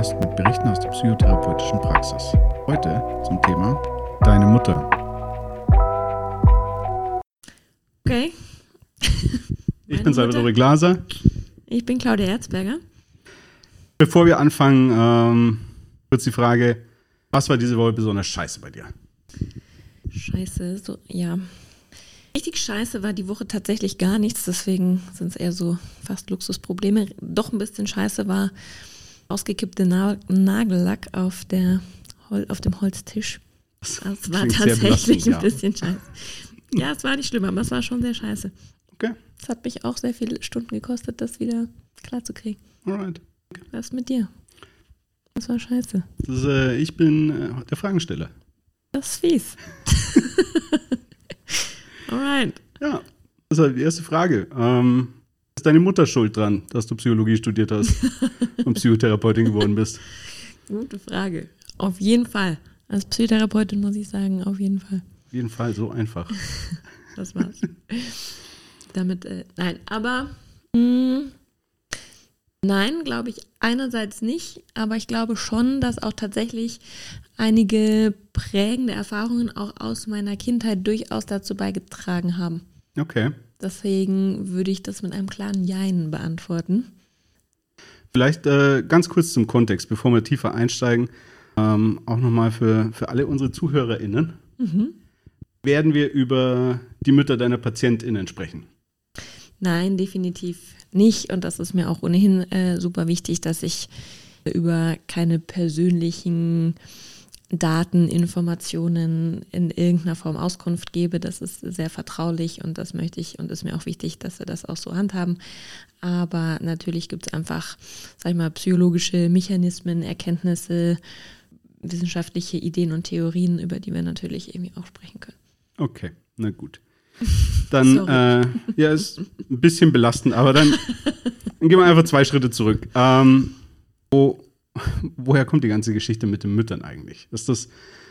Podcast mit Berichten aus der psychotherapeutischen Praxis. Heute zum Thema Deine Mutter. Okay. Ich bin Salvatore Glaser. Ich bin Claudia Erzberger. Bevor wir anfangen, ähm, kurz die Frage, was war diese Woche besonders scheiße bei dir? Scheiße, so, ja. Richtig scheiße war die Woche tatsächlich gar nichts, deswegen sind es eher so fast Luxusprobleme. Doch ein bisschen scheiße war ausgekippte Na Nagellack auf, der, auf dem Holztisch. Das war tatsächlich ein bisschen scheiße. Ja, es war nicht schlimm, aber es war schon sehr scheiße. Okay. Es hat mich auch sehr viele Stunden gekostet, das wieder klar zu kriegen. Alright. Okay. Was ist mit dir? Das war scheiße. Das, äh, ich bin äh, der Fragensteller. Das ist fies. Alright. Ja, das ist halt die erste Frage. Ähm, ist deine Mutter schuld dran, dass du Psychologie studiert hast und Psychotherapeutin geworden bist? Gute Frage. Auf jeden Fall. Als Psychotherapeutin muss ich sagen, auf jeden Fall. Auf jeden Fall, so einfach. das war's. Damit, äh, nein, aber mh, mm, nein, glaube ich einerseits nicht, aber ich glaube schon, dass auch tatsächlich einige prägende Erfahrungen auch aus meiner Kindheit durchaus dazu beigetragen haben. Okay. Deswegen würde ich das mit einem klaren Jein beantworten. Vielleicht äh, ganz kurz zum Kontext, bevor wir tiefer einsteigen, ähm, auch nochmal für, für alle unsere ZuhörerInnen. Mhm. Werden wir über die Mütter deiner PatientInnen sprechen? Nein, definitiv nicht. Und das ist mir auch ohnehin äh, super wichtig, dass ich über keine persönlichen Daten, Informationen in irgendeiner Form Auskunft gebe. Das ist sehr vertraulich und das möchte ich und ist mir auch wichtig, dass wir das auch so handhaben. Aber natürlich gibt es einfach, sag ich mal, psychologische Mechanismen, Erkenntnisse, wissenschaftliche Ideen und Theorien, über die wir natürlich irgendwie auch sprechen können. Okay, na gut. Dann, äh, ja, ist ein bisschen belastend, aber dann, gehen wir einfach zwei Schritte zurück. Ähm, wo woher kommt die ganze Geschichte mit den Müttern eigentlich? Ist das,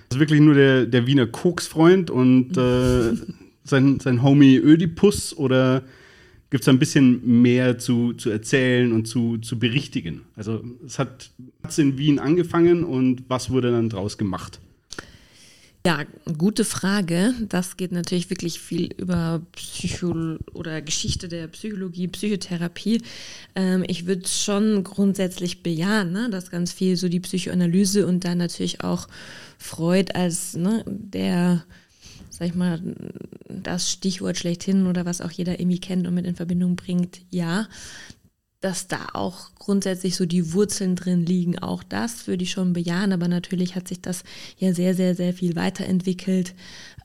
das wirklich nur der, der Wiener Koksfreund und äh, sein, sein Homie Ödipus oder gibt es ein bisschen mehr zu, zu erzählen und zu, zu berichtigen? Also es hat in Wien angefangen und was wurde dann draus gemacht? Ja, gute Frage. Das geht natürlich wirklich viel über Psycho oder Geschichte der Psychologie, Psychotherapie. Ähm, ich würde schon grundsätzlich bejahen, ne, dass ganz viel so die Psychoanalyse und dann natürlich auch Freud als ne, der, sag ich mal, das Stichwort schlechthin oder was auch jeder irgendwie kennt und mit in Verbindung bringt, ja dass da auch grundsätzlich so die Wurzeln drin liegen. Auch das würde ich schon bejahen, aber natürlich hat sich das ja sehr, sehr, sehr viel weiterentwickelt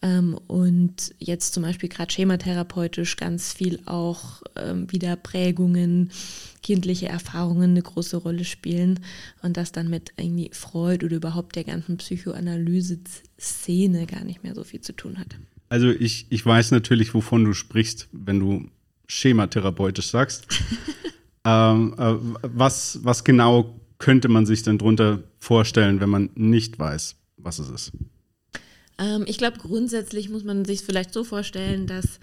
ähm, und jetzt zum Beispiel gerade schematherapeutisch ganz viel auch ähm, wieder Prägungen, kindliche Erfahrungen eine große Rolle spielen und das dann mit irgendwie Freud oder überhaupt der ganzen Psychoanalyse-Szene gar nicht mehr so viel zu tun hat. Also ich, ich weiß natürlich, wovon du sprichst, wenn du schematherapeutisch sagst. Ähm, äh, was, was genau könnte man sich denn darunter vorstellen, wenn man nicht weiß, was es ist? Ähm, ich glaube, grundsätzlich muss man sich vielleicht so vorstellen, dass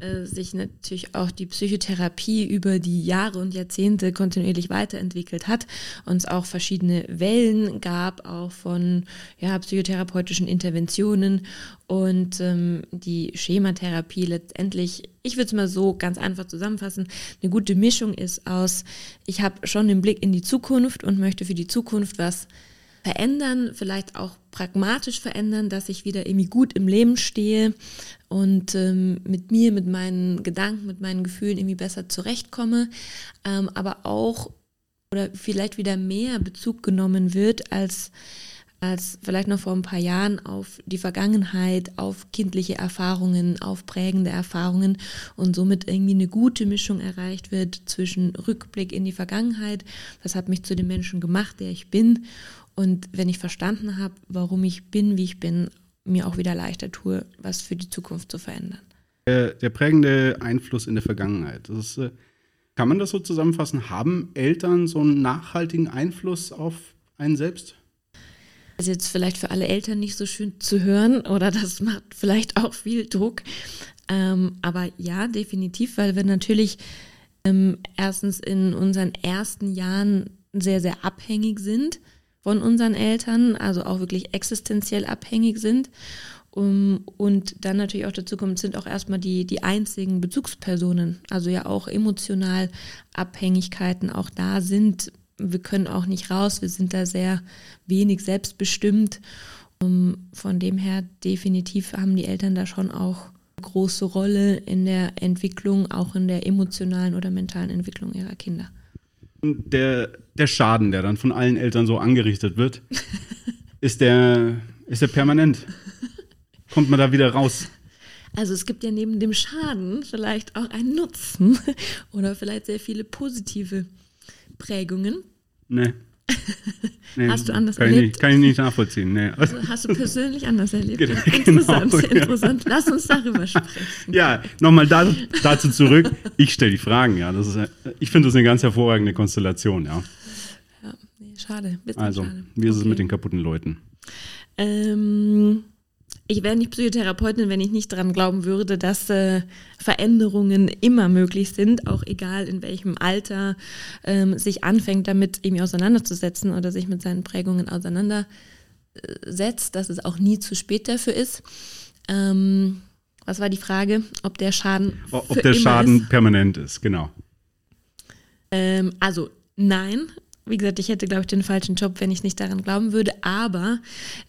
äh, sich natürlich auch die Psychotherapie über die Jahre und Jahrzehnte kontinuierlich weiterentwickelt hat und es auch verschiedene Wellen gab, auch von ja, psychotherapeutischen Interventionen und ähm, die Schematherapie letztendlich, ich würde es mal so ganz einfach zusammenfassen, eine gute Mischung ist aus, ich habe schon den Blick in die Zukunft und möchte für die Zukunft was verändern, vielleicht auch pragmatisch verändern, dass ich wieder irgendwie gut im Leben stehe und ähm, mit mir, mit meinen Gedanken, mit meinen Gefühlen irgendwie besser zurechtkomme, ähm, aber auch oder vielleicht wieder mehr Bezug genommen wird als als vielleicht noch vor ein paar Jahren auf die Vergangenheit, auf kindliche Erfahrungen, auf prägende Erfahrungen und somit irgendwie eine gute Mischung erreicht wird zwischen Rückblick in die Vergangenheit, was hat mich zu dem Menschen gemacht, der ich bin und wenn ich verstanden habe, warum ich bin, wie ich bin, mir auch wieder leichter tue, was für die Zukunft zu verändern. Der, der prägende Einfluss in der Vergangenheit. Ist, äh, kann man das so zusammenfassen? Haben Eltern so einen nachhaltigen Einfluss auf einen selbst? Das ist jetzt vielleicht für alle Eltern nicht so schön zu hören oder das macht vielleicht auch viel Druck. Ähm, aber ja, definitiv, weil wir natürlich ähm, erstens in unseren ersten Jahren sehr, sehr abhängig sind von unseren Eltern, also auch wirklich existenziell abhängig sind. Um, und dann natürlich auch dazu kommt, sind auch erstmal die, die einzigen Bezugspersonen, also ja auch emotional Abhängigkeiten auch da sind. Wir können auch nicht raus, wir sind da sehr wenig selbstbestimmt. Um, von dem her definitiv haben die Eltern da schon auch eine große Rolle in der Entwicklung, auch in der emotionalen oder mentalen Entwicklung ihrer Kinder. Der, der Schaden, der dann von allen Eltern so angerichtet wird, ist der, ist der permanent? Kommt man da wieder raus? Also es gibt ja neben dem Schaden vielleicht auch einen Nutzen oder vielleicht sehr viele positive Prägungen. Nee. Nee hast du anders kann erlebt? Ich nicht, kann ich nicht nachvollziehen. Nee. Also hast du persönlich anders erlebt? Genau, interessant, ja. interessant. Lass uns darüber sprechen. Ja, nochmal da, dazu zurück. Ich stelle die Fragen, ja. Das ist, ich finde das eine ganz hervorragende Konstellation, ja. Ja, nee, schade. Also, schade. wie ist es Okay. mit den kaputten Leuten? Ähm, ich wäre nicht Psychotherapeutin, wenn ich nicht daran glauben würde, dass äh, Veränderungen immer möglich sind, auch egal in welchem Alter ähm, sich anfängt, damit irgendwie auseinanderzusetzen oder sich mit seinen Prägungen auseinandersetzt, dass es auch nie zu spät dafür ist. Ähm, was war die Frage? Ob der Schaden. Ob der Schaden Ist? permanent ist, genau. Ähm, also nein. Wie gesagt, ich hätte, glaube ich, den falschen Job, wenn ich nicht daran glauben würde. Aber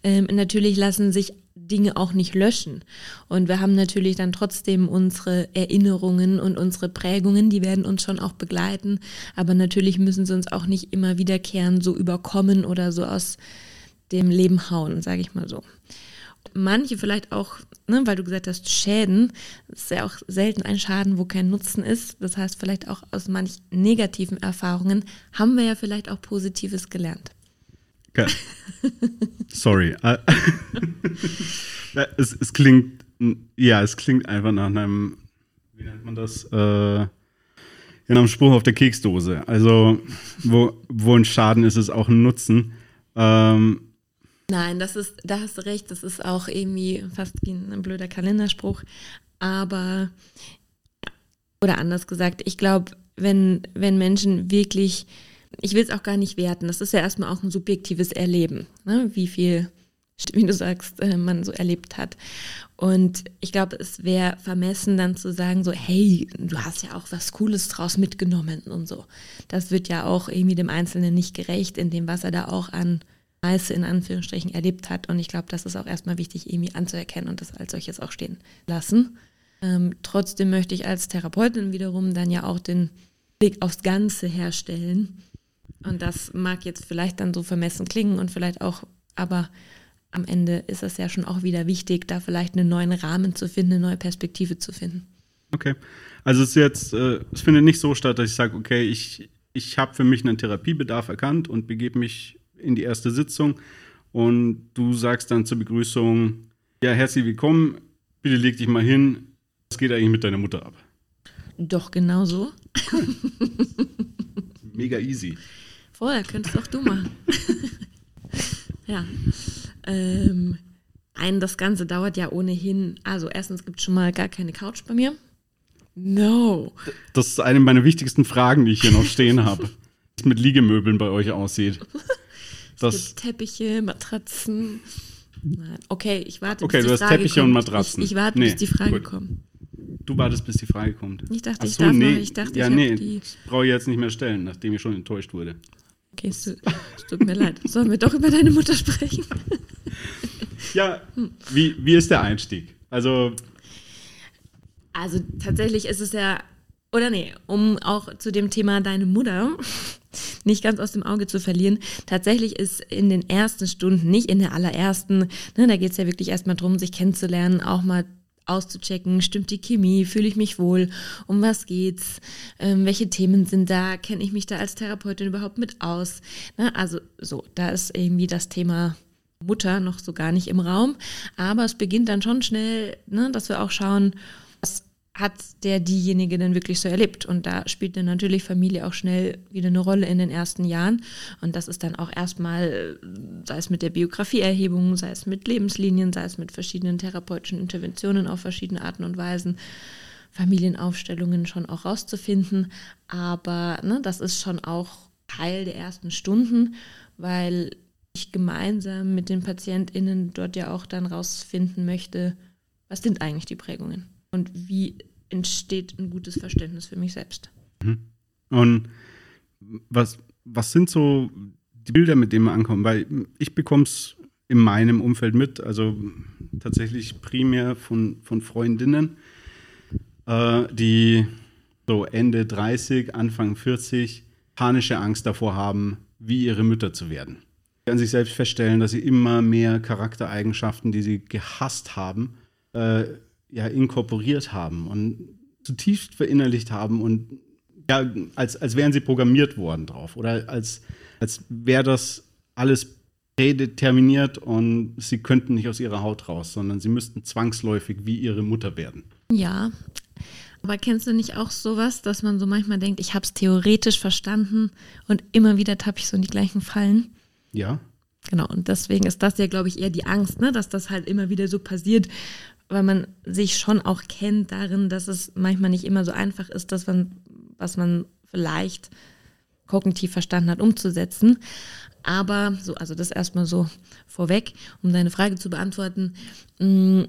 ähm, natürlich lassen sich Dinge auch nicht löschen. Und wir haben natürlich dann trotzdem unsere Erinnerungen und unsere Prägungen, die werden uns schon auch begleiten. Aber natürlich müssen sie uns auch nicht immer wiederkehren, so überkommen oder so aus dem Leben hauen, sage ich mal so. Manche vielleicht auch, ne, weil du gesagt hast, Schäden, ist ja auch selten ein Schaden, wo kein Nutzen ist. Das heißt, vielleicht auch aus manch negativen Erfahrungen haben wir ja vielleicht auch Positives gelernt. Sorry. Äh, es, es klingt, ja, es klingt einfach nach einem, wie nennt man das? Äh, nach einem Spruch auf der Keksdose. Also, wo, wo ein Schaden ist, ist auch ein Nutzen. Ähm, Nein, das ist, da hast du recht, das ist auch irgendwie fast wie ein blöder Kalenderspruch. Aber, oder anders gesagt, ich glaube, wenn, wenn Menschen wirklich, ich will es auch gar nicht werten, das ist ja erstmal auch ein subjektives Erleben, ne? wie viel, wie du sagst, äh, man so erlebt hat. Und ich glaube, es wäre vermessen dann zu sagen, so, hey, du hast ja auch was Cooles draus mitgenommen und so. Das wird ja auch irgendwie dem Einzelnen nicht gerecht, in dem, was er da auch an Scheiße in Anführungsstrichen erlebt hat. Und ich glaube, das ist auch erstmal wichtig, irgendwie anzuerkennen und das als solches auch stehen lassen. Ähm, trotzdem möchte ich als Therapeutin wiederum dann ja auch den Blick aufs Ganze herstellen. Und das mag jetzt vielleicht dann so vermessen klingen und vielleicht auch, aber am Ende ist es ja schon auch wieder wichtig, da vielleicht einen neuen Rahmen zu finden, eine neue Perspektive zu finden. okay. Also es ist jetzt, äh, es findet nicht so statt, dass ich sage, okay, ich, ich habe für mich einen Therapiebedarf erkannt und begebe mich in die erste Sitzung und du sagst dann zur Begrüßung, ja, herzlich willkommen, bitte leg dich mal hin, was geht eigentlich mit deiner Mutter ab? Doch genauso. Mega easy. Vorher könntest auch du machen. ja. Ähm, ein, das Ganze dauert ja ohnehin. Also erstens gibt es schon mal gar keine Couch bei mir. No. Das ist eine meiner wichtigsten Fragen, die ich hier noch stehen habe. Wie es mit Liegemöbeln bei euch aussieht. Das, Teppiche, Matratzen. Nein. Okay, ich warte, Okay, bis du die hast Frage Teppiche kommt. und Matratzen. Ich, ich warte, Nee, bis die Frage gut. kommt. du wartest, bis die Frage kommt. Ich dachte, Ach ich so, darf nee. noch. Ich dachte, ja, ich nee, die. brauche ich jetzt nicht mehr stellen, nachdem ich schon enttäuscht wurde. Okay, es, tu- es tut mir leid. Sollen wir doch über deine Mutter sprechen? Ja, wie, wie ist der Einstieg? Also, Also tatsächlich ist es ja, oder nee, um auch zu dem Thema deine Mutter nicht ganz aus dem Auge zu verlieren, tatsächlich ist in den ersten Stunden, nicht in der allerersten, ne, da geht es ja wirklich erstmal darum, sich kennenzulernen, auch mal auszuchecken, stimmt die Chemie, fühle ich mich wohl, um was geht's, ähm, welche Themen sind da, kenne ich mich da als Therapeutin überhaupt mit aus. Ne? Also so, da ist irgendwie das Thema Mutter noch so gar nicht im Raum, aber es beginnt dann schon schnell, ne, dass wir auch schauen, hat der diejenige denn wirklich so erlebt? Und da spielt dann natürlich Familie auch schnell wieder eine Rolle in den ersten Jahren. Und das ist dann auch erstmal, sei es mit der Biografieerhebung, sei es mit Lebenslinien, sei es mit verschiedenen therapeutischen Interventionen auf verschiedene Arten und Weisen, Familienaufstellungen schon auch rauszufinden. Aber ne, das ist schon auch Teil der ersten Stunden, weil ich gemeinsam mit den PatientInnen dort ja auch dann rausfinden möchte, was sind eigentlich die Prägungen und wie entsteht ein gutes Verständnis für mich selbst. Mhm. Und was, was sind so die Bilder, mit denen man ankommt? Weil ich bekomme es in meinem Umfeld mit, also tatsächlich primär von, von Freundinnen, äh, die so Ende 30, Anfang 40 panische Angst davor haben, wie ihre Mütter zu werden. Sie an sich selbst feststellen, dass sie immer mehr Charaktereigenschaften, die sie gehasst haben, äh, ja, inkorporiert haben und zutiefst verinnerlicht haben und ja, als, als wären sie programmiert worden drauf oder als, als wäre das alles prädeterminiert und sie könnten nicht aus ihrer Haut raus, sondern sie müssten zwangsläufig wie ihre Mutter werden. Ja, aber kennst du nicht auch sowas, dass man so manchmal denkt, ich habe es theoretisch verstanden und immer wieder tappe ich so in die gleichen Fallen? Ja. Genau, und deswegen ist das ja, glaube ich, eher die Angst, ne? dass das halt immer wieder so passiert, weil man sich schon auch kennt darin, dass es manchmal nicht immer so einfach ist, dass was man vielleicht kognitiv verstanden hat, umzusetzen. Aber so, also das erstmal so vorweg, um deine Frage zu beantworten. Mm,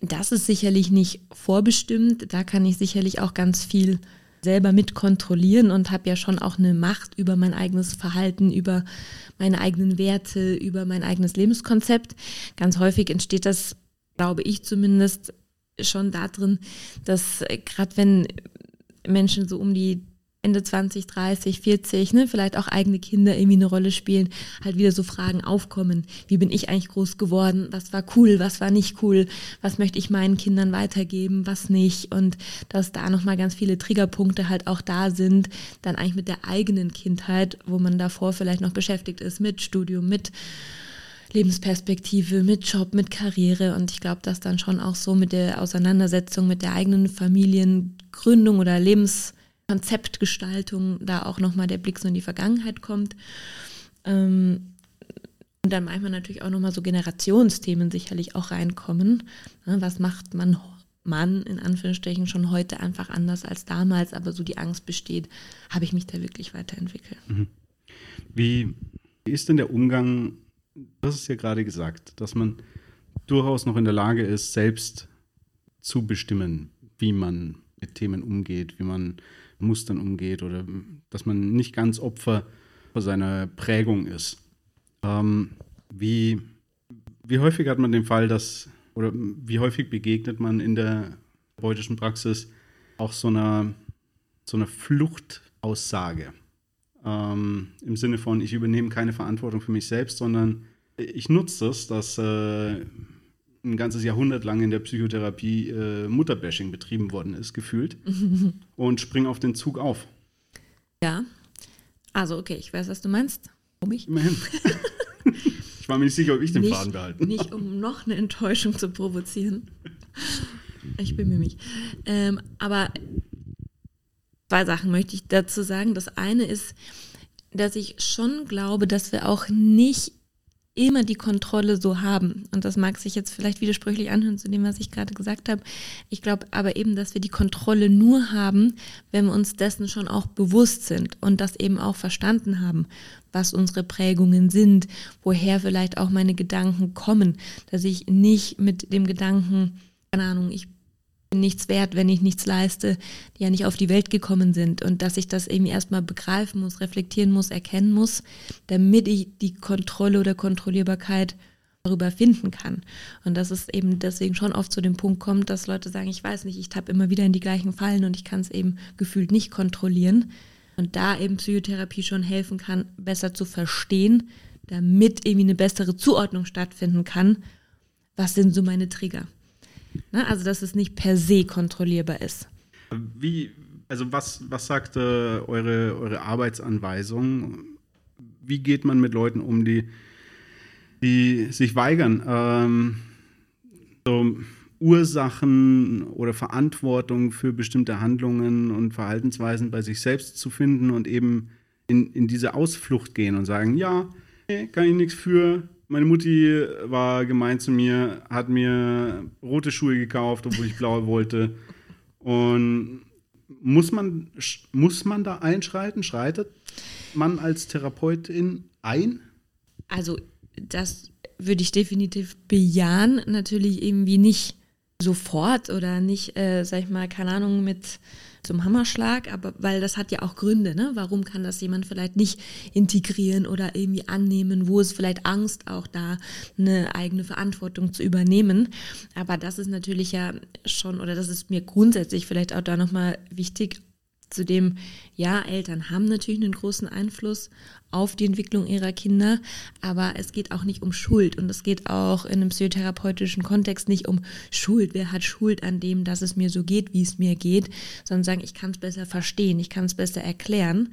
das ist sicherlich nicht vorbestimmt. Da kann ich sicherlich auch ganz viel selber mit kontrollieren und habe ja schon auch eine Macht über mein eigenes Verhalten, über meine eigenen Werte, über mein eigenes Lebenskonzept. Ganz häufig entsteht das glaube ich zumindest, schon darin, dass äh, gerade wenn Menschen so um die Ende 20, 30, 40, ne, vielleicht auch eigene Kinder irgendwie eine Rolle spielen, halt wieder so Fragen aufkommen. Wie bin ich eigentlich groß geworden? Was war cool? Was war nicht cool? Was möchte ich meinen Kindern weitergeben? Was nicht? Und dass da nochmal ganz viele Triggerpunkte halt auch da sind, dann eigentlich mit der eigenen Kindheit, wo man davor vielleicht noch beschäftigt ist mit Studium, mit Lebensperspektive, mit Job, mit Karriere. Und ich glaube, dass dann schon auch so mit der Auseinandersetzung mit der eigenen Familiengründung oder Lebenskonzeptgestaltung da auch nochmal der Blick so in die Vergangenheit kommt. Ähm, und dann manchmal natürlich auch nochmal so Generationsthemen sicherlich auch reinkommen. Ne, was macht man, man in Anführungsstrichen schon heute einfach anders als damals, aber so die Angst besteht, habe ich mich da wirklich weiterentwickelt. Mhm. Wie ist denn der Umgang das ist ja gerade gesagt, dass man durchaus noch in der Lage ist, selbst zu bestimmen, wie man mit Themen umgeht, wie man Mustern umgeht oder dass man nicht ganz Opfer seiner Prägung ist. Ähm, wie, wie häufig hat man den Fall, dass, oder wie häufig begegnet man in der therapeutischen Praxis auch so einer, so einer Fluchtaussage? Ähm, Im Sinne von, ich übernehme keine Verantwortung für mich selbst, sondern ich nutze das, dass äh, ein ganzes Jahrhundert lang in der Psychotherapie äh, Mutterbashing betrieben worden ist, gefühlt, und springe auf den Zug auf. Ja, also okay, ich weiß, was du meinst. Um mich? Immerhin. ich war mir nicht sicher, ob ich den nicht, Faden behalten. Nicht, um noch eine Enttäuschung zu provozieren. Ich bin mir nicht. Ähm, aber zwei Sachen möchte ich dazu sagen. Das eine ist, dass ich schon glaube, dass wir auch nicht immer die Kontrolle so haben. Und das mag sich jetzt vielleicht widersprüchlich anhören zu dem, was ich gerade gesagt habe. Ich glaube aber eben, dass wir die Kontrolle nur haben, wenn wir uns dessen schon auch bewusst sind und das eben auch verstanden haben, was unsere Prägungen sind, woher vielleicht auch meine Gedanken kommen, dass ich nicht mit dem Gedanken, keine Ahnung, ich nichts wert, wenn ich nichts leiste, die ja nicht auf die Welt gekommen sind und dass ich das eben erstmal begreifen muss, reflektieren muss, erkennen muss, damit ich die Kontrolle oder Kontrollierbarkeit darüber finden kann. Und dass es eben deswegen schon oft zu dem Punkt kommt, dass Leute sagen, ich weiß nicht, ich tappe immer wieder in die gleichen Fallen und ich kann es eben gefühlt nicht kontrollieren. Und da eben Psychotherapie schon helfen kann, besser zu verstehen, damit irgendwie eine bessere Zuordnung stattfinden kann. Was sind so meine Trigger? Ne? Also, dass es nicht per se kontrollierbar ist. Wie, also was, was sagt äh, eure, eure Arbeitsanweisung? Wie geht man mit Leuten um, die, die sich weigern, ähm, so Ursachen oder Verantwortung für bestimmte Handlungen und Verhaltensweisen bei sich selbst zu finden und eben in, in diese Ausflucht gehen und sagen, ja, kann ich nichts für, meine Mutti war gemein zu mir, hat mir rote Schuhe gekauft, obwohl ich blaue wollte. Und muss man, muss man da einschreiten? Schreitet man als Therapeutin ein? Also, das würde ich definitiv bejahen. Natürlich irgendwie nicht sofort oder nicht, äh, sag ich mal, keine Ahnung, mit zum Hammerschlag, aber weil das hat ja auch Gründe, ne? Warum kann das jemand vielleicht nicht integrieren oder irgendwie annehmen, wo ist vielleicht Angst auch da, eine eigene Verantwortung zu übernehmen. Aber das ist natürlich ja schon, oder das ist mir grundsätzlich vielleicht auch da nochmal wichtig, Zudem, ja, Eltern haben natürlich einen großen Einfluss auf die Entwicklung ihrer Kinder, aber es geht auch nicht um Schuld und es geht auch in einem psychotherapeutischen Kontext nicht um Schuld. Wer hat Schuld an dem, dass es mir so geht, wie es mir geht, sondern sagen, ich kann es besser verstehen, ich kann es besser erklären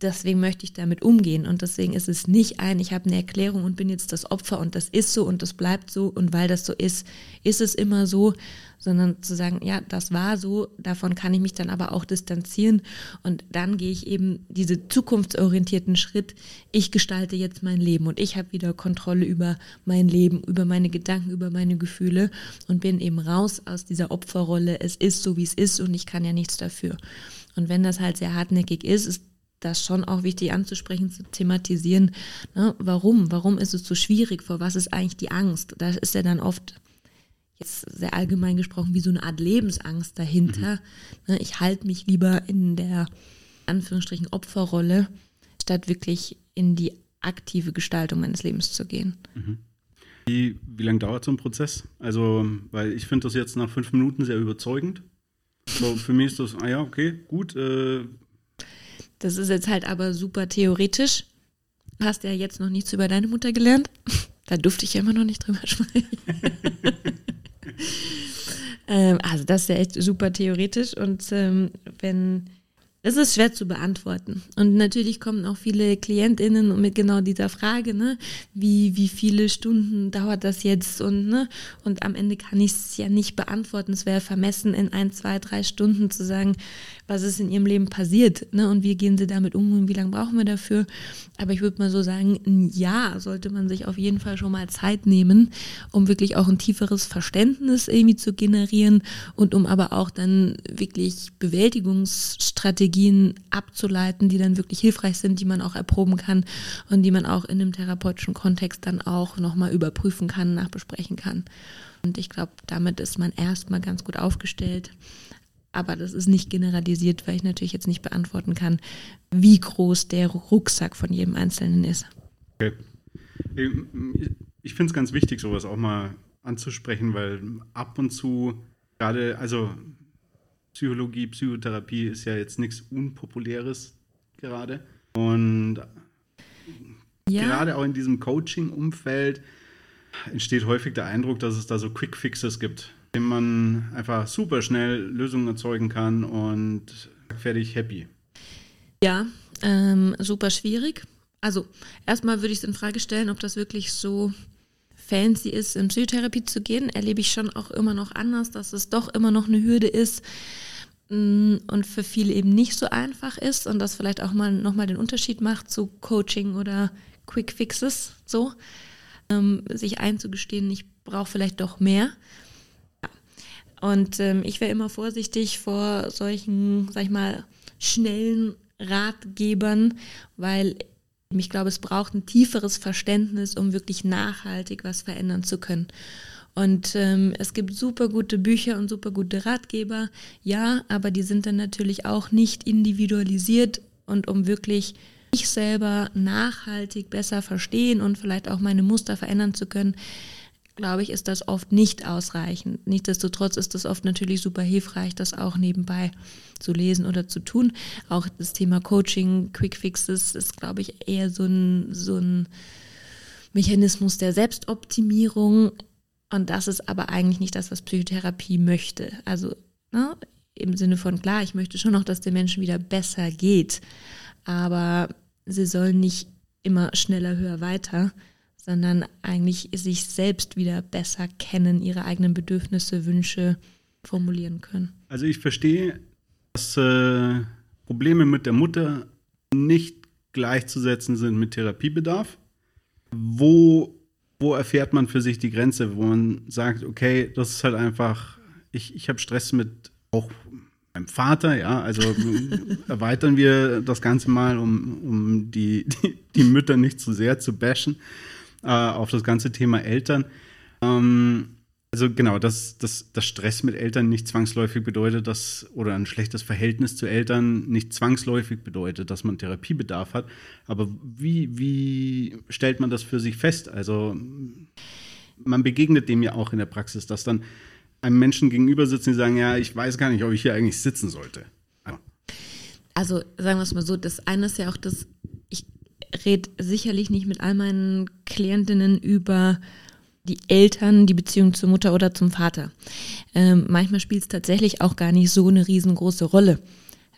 deswegen möchte ich damit umgehen. Und deswegen ist es nicht ein, ich habe eine Erklärung und bin jetzt das Opfer und das ist so und das bleibt so und weil das so ist, ist es immer so, sondern zu sagen, ja, das war so, davon kann ich mich dann aber auch distanzieren und dann gehe ich eben diese zukunftsorientierten Schritt, ich gestalte jetzt mein Leben und ich habe wieder Kontrolle über mein Leben, über meine Gedanken, über meine Gefühle und bin eben raus aus dieser Opferrolle, es ist so, wie es ist und ich kann ja nichts dafür. Und wenn das halt sehr hartnäckig ist, ist das schon auch wichtig anzusprechen, zu thematisieren. Ne? Warum? Warum ist es so schwierig? Vor was ist eigentlich die Angst? Da ist ja dann oft, jetzt sehr allgemein gesprochen, wie so eine Art Lebensangst dahinter. Mhm. Ne? Ich halte mich lieber in der Anführungsstrichen Opferrolle, statt wirklich in die aktive Gestaltung meines Lebens zu gehen. Mhm. Wie, wie lange dauert so ein Prozess? Also, weil ich finde das jetzt nach fünf Minuten sehr überzeugend. So, für mich ist das, ah ja, okay, gut, äh, das ist jetzt halt aber super theoretisch. Hast ja jetzt noch nichts über deine Mutter gelernt. Da durfte ich ja immer noch nicht drüber sprechen. ähm, also das ist ja echt super theoretisch. Und ähm, wenn das ist schwer zu beantworten. Und natürlich kommen auch viele KlientInnen mit genau dieser Frage, ne, wie, wie viele Stunden dauert das jetzt und, ne, und am Ende kann ich es ja nicht beantworten. Es wäre vermessen, in ein, zwei, drei Stunden zu sagen, was ist in ihrem Leben passiert, ne, und wie gehen sie damit um und wie lange brauchen wir dafür. Aber ich würde mal so sagen, Jahr sollte man sich auf jeden Fall schon mal Zeit nehmen, um wirklich auch ein tieferes Verständnis irgendwie zu generieren und um aber auch dann wirklich Bewältigungsstrategien Strategien abzuleiten, die dann wirklich hilfreich sind, die man auch erproben kann und die man auch in einem therapeutischen Kontext dann auch nochmal überprüfen kann, nachbesprechen kann. Und ich glaube, damit ist man erstmal ganz gut aufgestellt. Aber das ist nicht generalisiert, weil ich natürlich jetzt nicht beantworten kann, wie groß der Rucksack von jedem Einzelnen ist. Okay. Ich finde es ganz wichtig, sowas auch mal anzusprechen, weil ab und zu gerade, also Psychologie, Psychotherapie ist ja jetzt nichts Unpopuläres gerade. Und ja. gerade auch in diesem Coaching-Umfeld entsteht häufig der Eindruck, dass es da so Quick Fixes gibt, indem man einfach super schnell Lösungen erzeugen kann und fertig happy. Ja, ähm, super schwierig. Also erstmal würde ich es in Frage stellen, ob das wirklich so fancy ist, in Psychotherapie zu gehen, erlebe ich schon auch immer noch anders, dass es doch immer noch eine Hürde ist mm, und für viele eben nicht so einfach ist und das vielleicht auch mal nochmal den Unterschied macht zu Coaching oder Quick Fixes, so, ähm, sich einzugestehen, ich brauche vielleicht doch mehr. Und ähm, ich wäre immer vorsichtig vor solchen, sag ich mal, schnellen Ratgebern, weil ich glaube, es braucht ein tieferes Verständnis, um wirklich nachhaltig was verändern zu können. Und ähm, es gibt super gute Bücher und super gute Ratgeber, ja, aber die sind dann natürlich auch nicht individualisiert und um wirklich mich selber nachhaltig besser verstehen und vielleicht auch meine Muster verändern zu können, glaube ich, ist das oft nicht ausreichend. Nichtsdestotrotz ist es oft natürlich super hilfreich, das auch nebenbei zu lesen oder zu tun. Auch das Thema Coaching, Quick Fixes ist, glaube ich, eher so ein, so ein Mechanismus der Selbstoptimierung. Und das ist aber eigentlich nicht das, was Psychotherapie möchte. Also ne, im Sinne von, klar, ich möchte schon noch, dass den Menschen wieder besser geht, aber sie sollen nicht immer schneller, höher, weiter, sondern eigentlich sich selbst wieder besser kennen, ihre eigenen Bedürfnisse, Wünsche formulieren können. Also ich verstehe, dass äh, Probleme mit der Mutter nicht gleichzusetzen sind mit Therapiebedarf. Wo, wo erfährt man für sich die Grenze, wo man sagt, okay, das ist halt einfach, ich, ich habe Stress mit auch beim Vater, ja, also erweitern wir das Ganze mal, um, um die, die, die Mütter nicht zu sehr zu bashen, äh, auf das ganze Thema Eltern. Ähm, also genau, dass, dass, dass Stress mit Eltern nicht zwangsläufig bedeutet, dass, oder ein schlechtes Verhältnis zu Eltern nicht zwangsläufig bedeutet, dass man Therapiebedarf hat. Aber wie, wie stellt man das für sich fest? Also man begegnet dem ja auch in der Praxis, dass dann einem Menschen gegenüber sitzen, die sagen, ja, ich weiß gar nicht, ob ich hier eigentlich sitzen sollte. Also sagen wir es mal so, das eine ist ja auch das, rede sicherlich nicht mit all meinen Klientinnen über die Eltern, die Beziehung zur Mutter oder zum Vater. Ähm, manchmal spielt es tatsächlich auch gar nicht so eine riesengroße Rolle.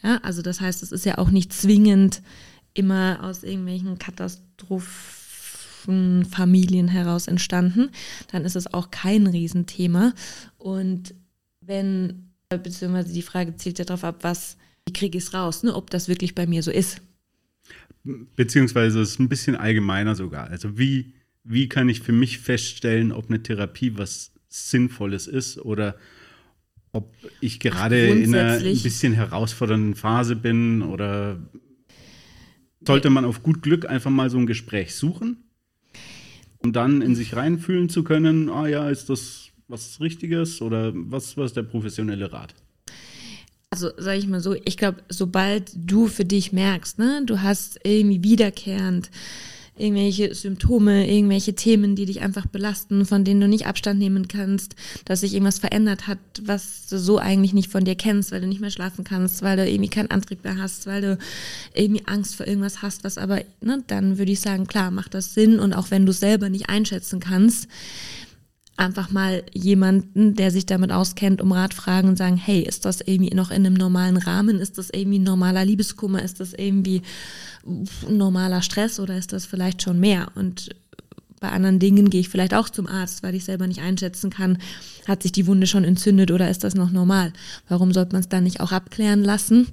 Ja, also das heißt, es ist ja auch nicht zwingend immer aus irgendwelchen Katastrophenfamilien heraus entstanden. Dann ist es auch kein Riesenthema. Und wenn, beziehungsweise die Frage zielt ja darauf ab, was, wie kriege ich es raus, ne, ob das wirklich bei mir so ist. Beziehungsweise es ist ein bisschen allgemeiner sogar. Also wie wie kann ich für mich feststellen, ob eine Therapie was Sinnvolles ist oder ob ich gerade Ach, in einer ein bisschen herausfordernden Phase bin oder sollte man auf gut Glück einfach mal so ein Gespräch suchen, um dann in sich reinfühlen zu können, ah ja, ist das was Richtiges oder was, was ist der professionelle Rat? Also sage ich mal so, ich glaube, sobald du für dich merkst, ne, du hast irgendwie wiederkehrend irgendwelche Symptome, irgendwelche Themen, die dich einfach belasten, von denen du nicht Abstand nehmen kannst, dass sich irgendwas verändert hat, was du so eigentlich nicht von dir kennst, weil du nicht mehr schlafen kannst, weil du irgendwie keinen Antrieb mehr hast, weil du irgendwie Angst vor irgendwas hast, was aber, ne, dann würde ich sagen, klar, macht das Sinn und auch wenn du selber nicht einschätzen kannst, einfach mal jemanden, der sich damit auskennt, um Rat fragen und sagen, hey, ist das irgendwie noch in einem normalen Rahmen? Ist das irgendwie ein normaler Liebeskummer? Ist das irgendwie normaler Stress oder ist das vielleicht schon mehr? Und bei anderen Dingen gehe ich vielleicht auch zum Arzt, weil ich selber nicht einschätzen kann, hat sich die Wunde schon entzündet oder ist das noch normal? Warum sollte man es dann nicht auch abklären lassen?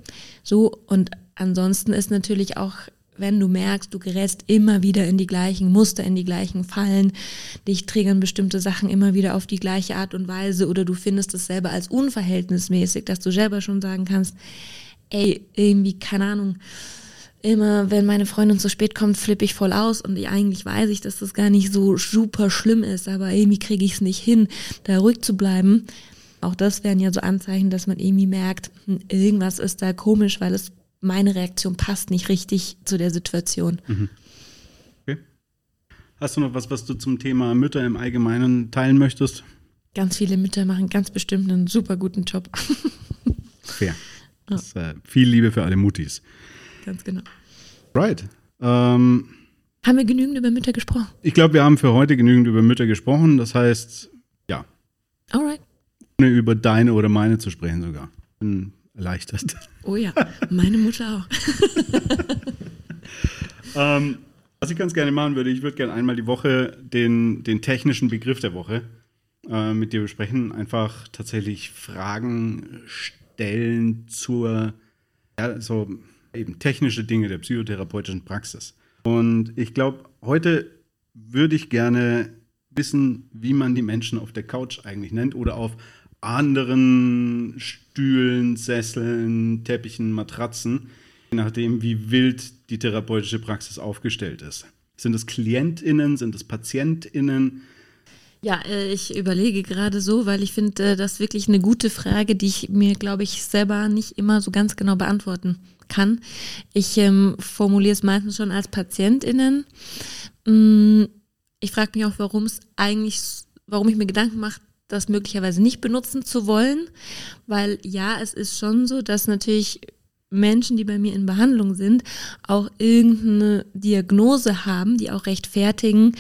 So, und ansonsten ist natürlich auch wenn du merkst, du gerätst immer wieder in die gleichen Muster, in die gleichen Fallen, dich triggern bestimmte Sachen immer wieder auf die gleiche Art und Weise oder du findest es selber als unverhältnismäßig, dass du selber schon sagen kannst, ey, irgendwie, keine Ahnung, immer wenn meine Freundin zu spät kommt, flippe ich voll aus und eigentlich weiß ich, dass das gar nicht so super schlimm ist, aber irgendwie kriege ich es nicht hin, da ruhig zu bleiben. Auch das wären ja so Anzeichen, dass man irgendwie merkt, hm, irgendwas ist da komisch, weil es meine Reaktion passt nicht richtig zu der Situation. Mhm. Okay. Hast du noch was, was du zum Thema Mütter im Allgemeinen teilen möchtest? Ganz viele Mütter machen ganz bestimmt einen super guten Job. Fair. Ist, äh, viel Liebe für alle Mutis. Ganz genau. Right. Ähm, haben wir genügend über Mütter gesprochen? Ich glaube, wir haben für heute genügend über Mütter gesprochen. Das heißt, ja. Alright. Ohne über deine oder meine zu sprechen sogar. Bin erleichtert. Oh ja, meine Mutter auch. ähm, was ich ganz gerne machen würde, ich würde gerne einmal die Woche den, den technischen Begriff der Woche äh, mit dir besprechen. Einfach tatsächlich Fragen stellen zur, ja, so eben technische Dinge der psychotherapeutischen Praxis. Und ich glaube, heute würde ich gerne wissen, wie man die Menschen auf der Couch eigentlich nennt oder auf anderen Stühlen, Sesseln, Teppichen, Matratzen, je nachdem, wie wild die therapeutische Praxis aufgestellt ist. Sind es KlientInnen, sind es PatientInnen? Ja, äh, ich überlege gerade so, weil ich finde, äh, das wirklich eine gute Frage, die ich mir, glaube ich, selber nicht immer so ganz genau beantworten kann. Ich ähm, formuliere es meistens schon als PatientInnen. Mm, ich frage mich auch, warum es eigentlich, warum ich mir Gedanken mache, das möglicherweise nicht benutzen zu wollen, weil ja, es ist schon so, dass natürlich Menschen, die bei mir in Behandlung sind, auch irgendeine Diagnose haben, die auch rechtfertigen,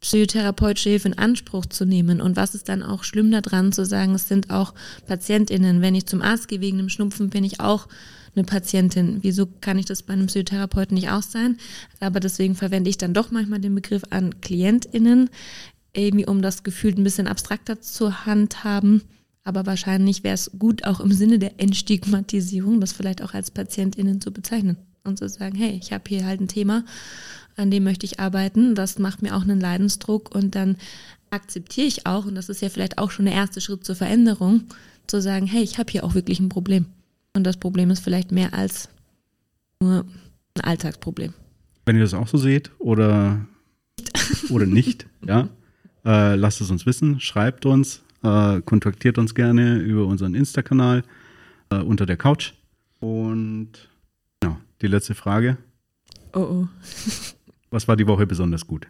psychotherapeutische Hilfe in Anspruch zu nehmen. Und was ist dann auch schlimm daran zu sagen, es sind auch PatientInnen. Wenn ich zum Arzt gehe wegen einem Schnupfen, bin ich auch eine Patientin. Wieso kann ich das bei einem Psychotherapeuten nicht auch sein? Aber deswegen verwende ich dann doch manchmal den Begriff an KlientInnen irgendwie um das Gefühl ein bisschen abstrakter zu handhaben. Aber wahrscheinlich wäre es gut, auch im Sinne der Entstigmatisierung, das vielleicht auch als PatientInnen zu bezeichnen und zu sagen, hey, ich habe hier halt ein Thema, an dem möchte ich arbeiten. Das macht mir auch einen Leidensdruck und dann akzeptiere ich auch, und das ist ja vielleicht auch schon der erste Schritt zur Veränderung, zu sagen, hey, ich habe hier auch wirklich ein Problem. Und das Problem ist vielleicht mehr als nur ein Alltagsproblem. Wenn ihr das auch so seht oder, oder nicht, ja, äh, lasst es uns wissen, schreibt uns, äh, kontaktiert uns gerne über unseren Insta-Kanal äh, unter der Couch. Und ja, die letzte Frage. Oh oh. Was war die Woche besonders gut?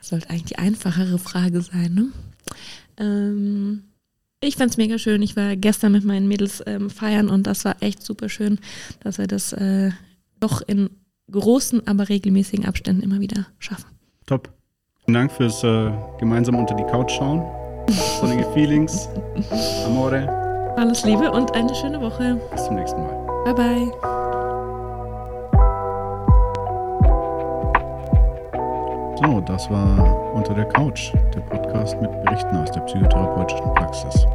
Sollte eigentlich die einfachere Frage sein, ne? Ähm, ich fand es mega schön. Ich war gestern mit meinen Mädels ähm, feiern und das war echt super schön, dass wir das äh, doch in großen, aber regelmäßigen Abständen immer wieder schaffen. Top. Vielen Dank fürs äh, gemeinsam unter die Couch schauen. Sonnige Feelings. Amore. Alles Liebe und eine schöne Woche. Bis zum nächsten Mal. Bye bye. So, das war Unter der Couch, der Podcast mit Berichten aus der psychotherapeutischen Praxis.